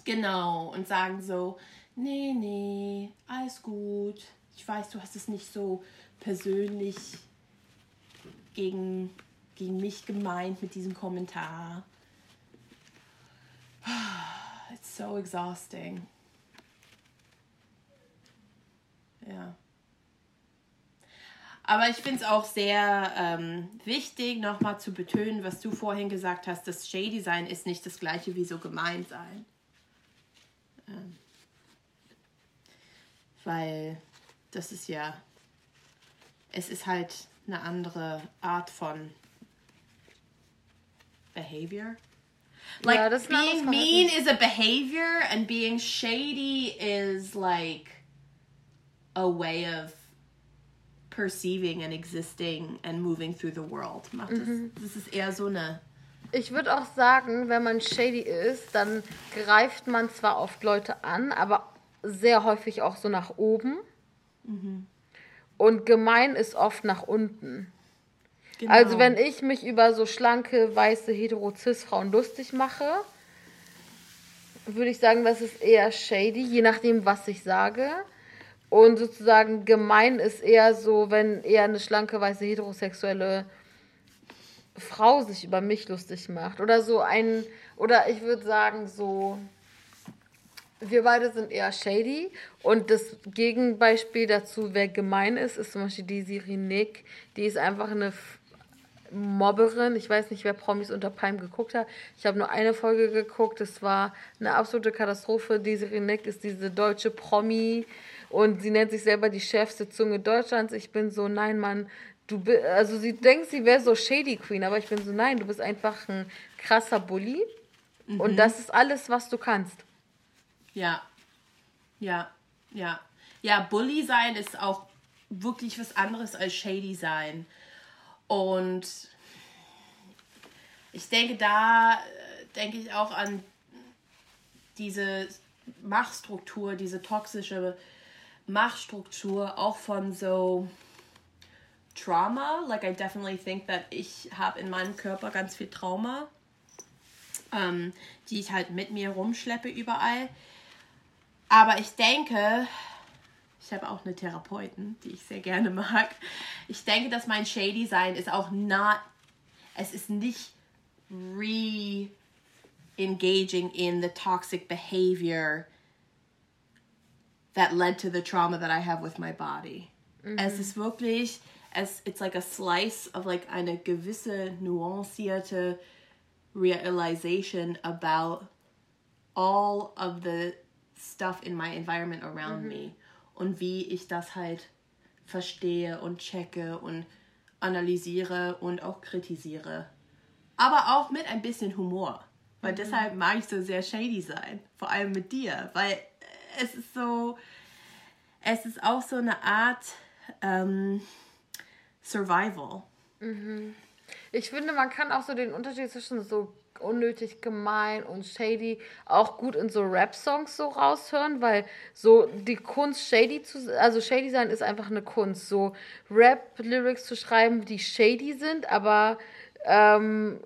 Genau. Und sagen so, nee, nee, alles gut. Ich weiß, du hast es nicht so persönlich gegen, gegen mich gemeint mit diesem Kommentar. It's so exhausting. Ja. Aber ich finde es auch sehr ähm, wichtig, nochmal zu betonen, was du vorhin gesagt hast, das Shady sein ist nicht das gleiche wie so gemein sein. Ähm, weil das ist ja, es ist halt eine andere Art von behavior. Like ja, being mean is a behavior and being shady is like a way of perceiving and existing and moving through the world. Macht mhm. das, das ist eher so eine. Ich würde auch sagen, wenn man shady ist, dann greift man zwar oft Leute an, aber sehr häufig auch so nach oben. Mhm. Und gemein ist oft nach unten. Genau. Also wenn ich mich über so schlanke, weiße, hetero-cis-Frauen lustig mache, würde ich sagen, das ist eher shady, je nachdem, was ich sage. Und sozusagen gemein ist eher so, wenn eher eine schlanke, weiße, heterosexuelle Frau sich über mich lustig macht. Oder so ein, oder ich würde sagen, so, wir beide sind eher shady. Und das Gegenbeispiel dazu, wer gemein ist, ist zum Beispiel die Siri Nick. Die ist einfach eine Mobberin. Ich weiß nicht, wer Promis unter Palm geguckt hat. Ich habe nur eine Folge geguckt. Es war eine absolute Katastrophe. Die Siri Nick ist diese deutsche Promi und sie nennt sich selber die schärfste Zunge Deutschlands. Ich bin so, nein, Mann, du bist, also sie denkt, sie wäre so Shady Queen, aber ich bin so, nein, du bist einfach ein krasser Bully. Mhm. Und das ist alles, was du kannst. Ja. Ja. Ja. Ja, Bully sein ist auch wirklich was anderes als Shady sein. Und ich denke, da äh, denke ich auch an diese Machtstruktur, diese toxische Machtstruktur auch von so Trauma. Like I definitely think that ich habe in meinem Körper ganz viel Trauma, ähm, die ich halt mit mir rumschleppe überall. Aber ich denke, ich habe auch eine Therapeutin, die ich sehr gerne mag. Ich denke, dass mein Shady Sein ist auch not, es ist nicht re-engaging in the toxic behavior that led to the trauma that I have with my body. Mhm. Es ist wirklich, es, it's like a slice of like eine gewisse nuancierte realization about all of the stuff in my environment around mhm. me und wie ich das halt verstehe und checke und analysiere und auch kritisiere. Aber auch mit ein bisschen Humor. Weil mhm. deshalb mag ich so sehr shady sein. Vor allem mit dir. Weil es ist so, es ist auch so eine Art ähm, Survival. Mhm. Ich finde, man kann auch so den Unterschied zwischen so unnötig gemein und shady auch gut in so Rap-Songs so raushören, weil so die Kunst shady zu, also shady sein ist einfach eine Kunst, so Rap-Lyrics zu schreiben, die shady sind, aber ähm,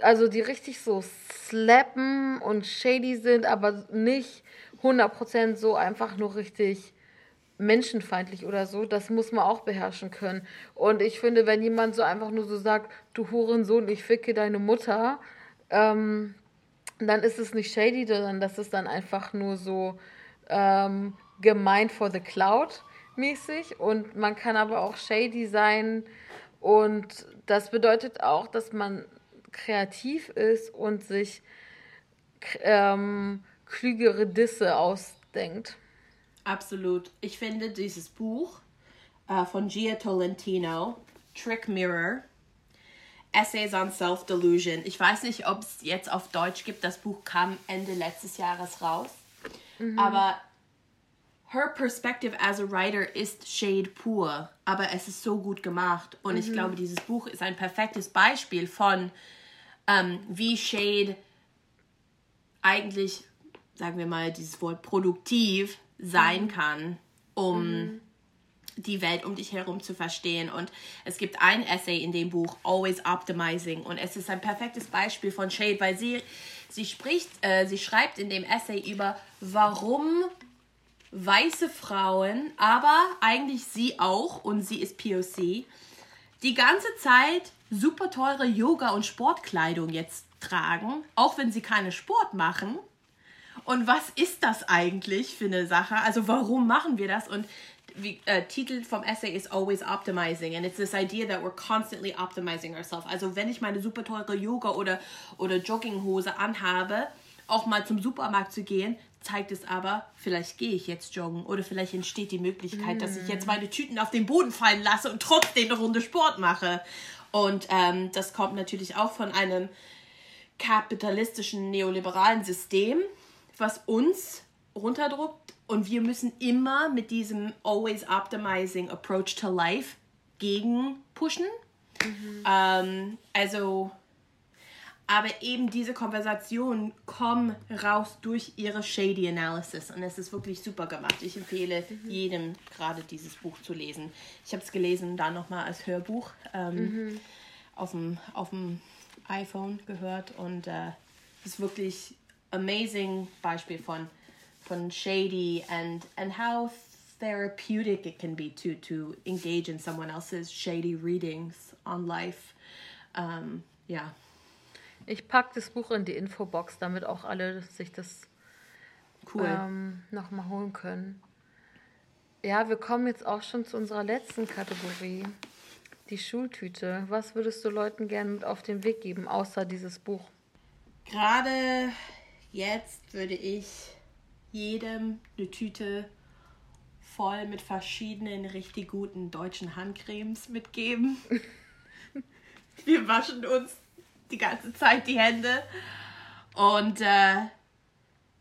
also die richtig so slappen und shady sind, aber nicht 100% so einfach nur richtig menschenfeindlich oder so, das muss man auch beherrschen können. Und ich finde, wenn jemand so einfach nur so sagt, du Hurensohn, ich ficke deine Mutter, ähm, dann ist es nicht shady, sondern das ist dann einfach nur so ähm, gemeint for the cloud mäßig. Und man kann aber auch shady sein. Und das bedeutet auch, dass man kreativ ist und sich ähm, klügere Disse ausdenkt. Absolut. Ich finde dieses Buch äh, von Gia Tolentino, Trick Mirror, Essays on Self-Delusion. Ich weiß nicht, ob es jetzt auf Deutsch gibt. Das Buch kam Ende letztes Jahres raus. Mhm. Aber her perspective as a writer ist Shade pur. Aber es ist so gut gemacht. Und mhm. ich glaube, dieses Buch ist ein perfektes Beispiel von, ähm, wie Shade eigentlich, sagen wir mal, dieses Wort produktiv sein mhm. kann, um mhm. Die Welt um dich herum zu verstehen. Und es gibt ein Essay in dem Buch, Always Optimizing. Und es ist ein perfektes Beispiel von Shade, weil sie, sie spricht, äh, sie schreibt in dem Essay über, warum weiße Frauen, aber eigentlich sie auch, und sie ist POC, die ganze Zeit super teure Yoga- und Sportkleidung jetzt tragen, auch wenn sie keinen Sport machen. Und was ist das eigentlich für eine Sache? Also warum machen wir das? Und wie, uh, Titel vom Essay ist Always Optimizing. And it's this idea that we're constantly optimizing ourselves. Also wenn ich meine super teure Yoga- oder, oder Jogginghose anhabe, auch mal zum Supermarkt zu gehen, zeigt es aber, vielleicht gehe ich jetzt joggen oder vielleicht entsteht die Möglichkeit, mm. dass ich jetzt meine Tüten auf den Boden fallen lasse und trotzdem eine Runde Sport mache. Und ähm, das kommt natürlich auch von einem kapitalistischen neoliberalen System, was uns runterdruckt und wir müssen immer mit diesem always optimizing approach to life gegen pushen. Mhm. Ähm, also, aber eben diese Konversationen kommen raus durch ihre Shady Analysis und es ist wirklich super gemacht. Ich empfehle mhm. jedem gerade dieses Buch zu lesen. Ich habe es gelesen, dann nochmal als Hörbuch ähm, mhm. auf, dem, auf dem iPhone gehört und äh, es ist wirklich amazing Beispiel von von shady and and how therapeutic it can be to to engage in someone else's shady readings on life. Um, ja. Ich packe das Buch in die Infobox, damit auch alle sich das cool. ähm, nochmal holen können. Ja, wir kommen jetzt auch schon zu unserer letzten Kategorie. Die Schultüte. Was würdest du Leuten gerne mit auf den Weg geben, außer dieses Buch? Gerade jetzt würde ich jedem eine Tüte voll mit verschiedenen richtig guten deutschen Handcremes mitgeben. Wir waschen uns die ganze Zeit die Hände. Und äh,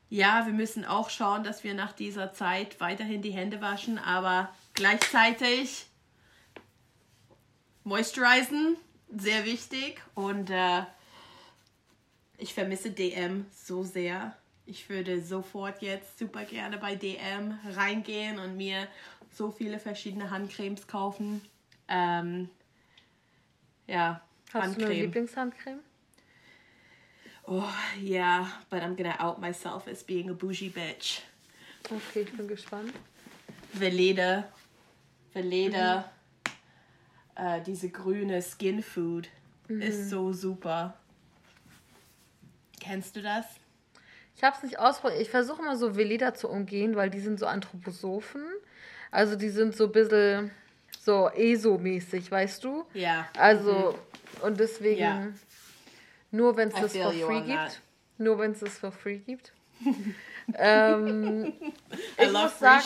ja, wir müssen auch schauen, dass wir nach dieser Zeit weiterhin die Hände waschen, aber gleichzeitig moistuриzen, sehr wichtig. Und äh, ich vermisse DM so sehr ich würde sofort jetzt super gerne bei DM reingehen und mir so viele verschiedene Handcremes kaufen. Ähm, ja, Hast Handcreme. du eine Lieblingshandcreme? Oh, yeah, but I'm gonna out myself as being a bougie bitch. Okay, ich bin gespannt. Veleda. Veleda. Mhm. Äh, diese grüne Skin Food mhm. ist so super. Kennst du das? Ich habe es nicht ausprobiert. Ich versuche immer so Veleda zu umgehen, weil die sind so Anthroposophen. Also die sind so ein bisschen so ESO-mäßig, weißt du? Ja. Also, mhm. und deswegen, ja. nur wenn es das for free gibt. That. Nur wenn es das for free gibt. ähm, I love free sagen,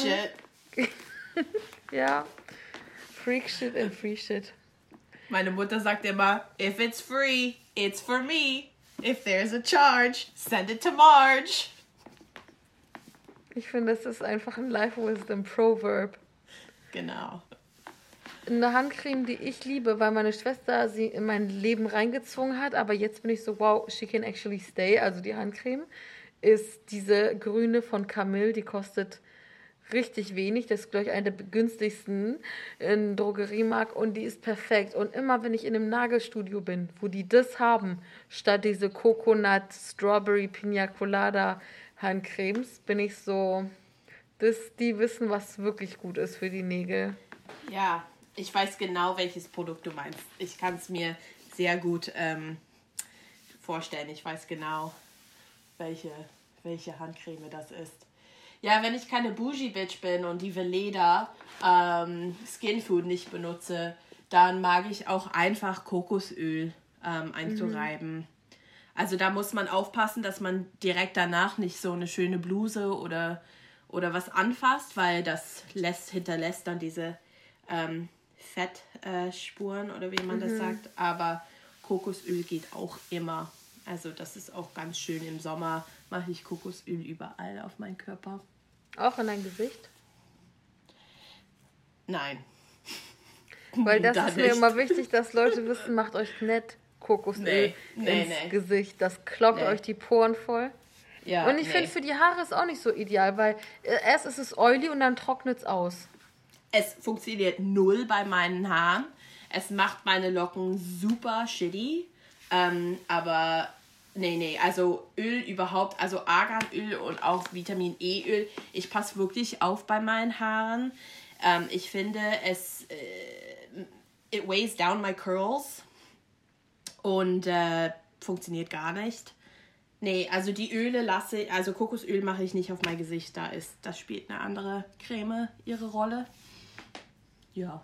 shit. ja. Freak shit and free shit. Meine Mutter sagt immer, if it's free, it's for me. If there's a charge, send it to Marge. Ich finde, das ist einfach ein Life Wisdom Proverb. Genau. Eine Handcreme, die ich liebe, weil meine Schwester sie in mein Leben reingezwungen hat, aber jetzt bin ich so, wow, she can actually stay. Also die Handcreme ist diese grüne von Camille, die kostet richtig wenig. Das ist, glaube ich, eine der günstigsten in Drogeriemarkt und die ist perfekt. Und immer, wenn ich in einem Nagelstudio bin, wo die das haben, statt diese Coconut, Strawberry, Pina Colada Handcremes, bin ich so, dass die wissen, was wirklich gut ist für die Nägel. Ja, ich weiß genau, welches Produkt du meinst. Ich kann es mir sehr gut ähm, vorstellen. Ich weiß genau, welche, welche Handcreme das ist. Ja, wenn ich keine Bougie-Bitch bin und die Veleda ähm, Skinfood nicht benutze, dann mag ich auch einfach Kokosöl ähm, einzureiben. Mhm. Also da muss man aufpassen, dass man direkt danach nicht so eine schöne Bluse oder, oder was anfasst, weil das lässt, hinterlässt dann diese ähm, Fettspuren äh, oder wie man mhm. das sagt. Aber Kokosöl geht auch immer. Also das ist auch ganz schön im Sommer mache ich Kokosöl überall auf meinen Körper. Auch in dein Gesicht? Nein. Weil das da ist nicht. mir immer wichtig, dass Leute wissen, macht euch nett Kokosöl nee, nee, ins nee. Gesicht. Das kloppt euch die Poren voll. Ja, und ich finde, für die Haare ist auch nicht so ideal, weil äh, erst ist es oily und dann trocknet es aus. es funktioniert null bei meinen Haaren. Es macht meine Locken super shitty. Ähm, aber nee, nee, also Öl überhaupt, also Arganöl und auch Vitamin E-Öl. Ich passe wirklich auf bei meinen Haaren. Ähm, ich finde, es äh, it weighs down my curls und äh, funktioniert gar nicht. Nee, also die Öle lasse ich, also Kokosöl mache ich nicht auf mein Gesicht. Da ist, das spielt eine andere Creme ihre Rolle. Ja.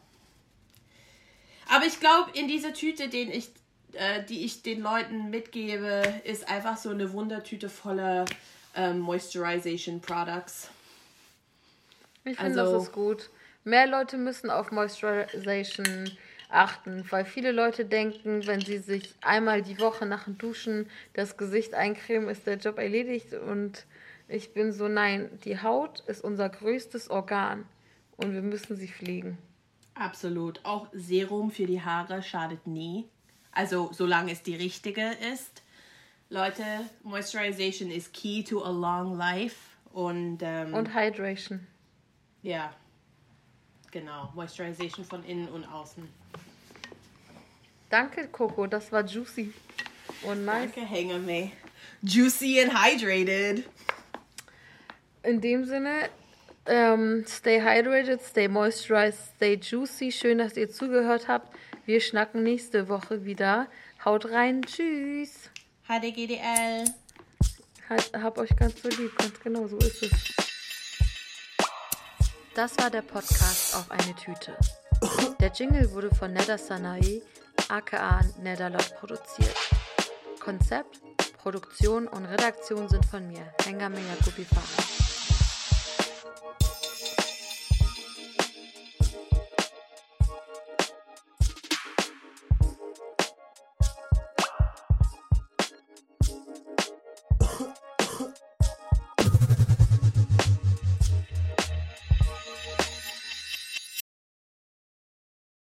Aber ich glaube, in dieser Tüte, den ich, äh, die ich den Leuten mitgebe, ist einfach so eine Wundertüte voller ähm, Moisturization Products. Ich finde, also, das ist gut. Mehr Leute müssen auf Moisturization achten, weil viele Leute denken, wenn sie sich einmal die Woche nach dem Duschen das Gesicht eincremen, ist der Job erledigt. Und ich bin so, nein, die Haut ist unser größtes Organ und wir müssen sie pflegen. Absolut. Auch Serum für die Haare schadet nie. Also solange es die richtige ist. Leute, Moisturization is key to a long life. Und, ähm, und Hydration. Ja, genau. Moisturization von innen und außen. Danke, Coco. Das war juicy und nice. Danke, Hangame. Juicy and hydrated. In dem Sinne, ähm, stay hydrated, stay moisturized, stay juicy. Schön, dass ihr zugehört habt. Wir schnacken nächste Woche wieder. Haut rein. Tschüss. HDGDL. Hab euch ganz so lieb. Ganz genau, so ist es. Das war der Podcast auf eine Tüte. Der Jingle wurde von Neda Sanae, aka Nedalot, produziert. Konzept, Produktion und Redaktion sind von mir, Hengame Yakubi Farah.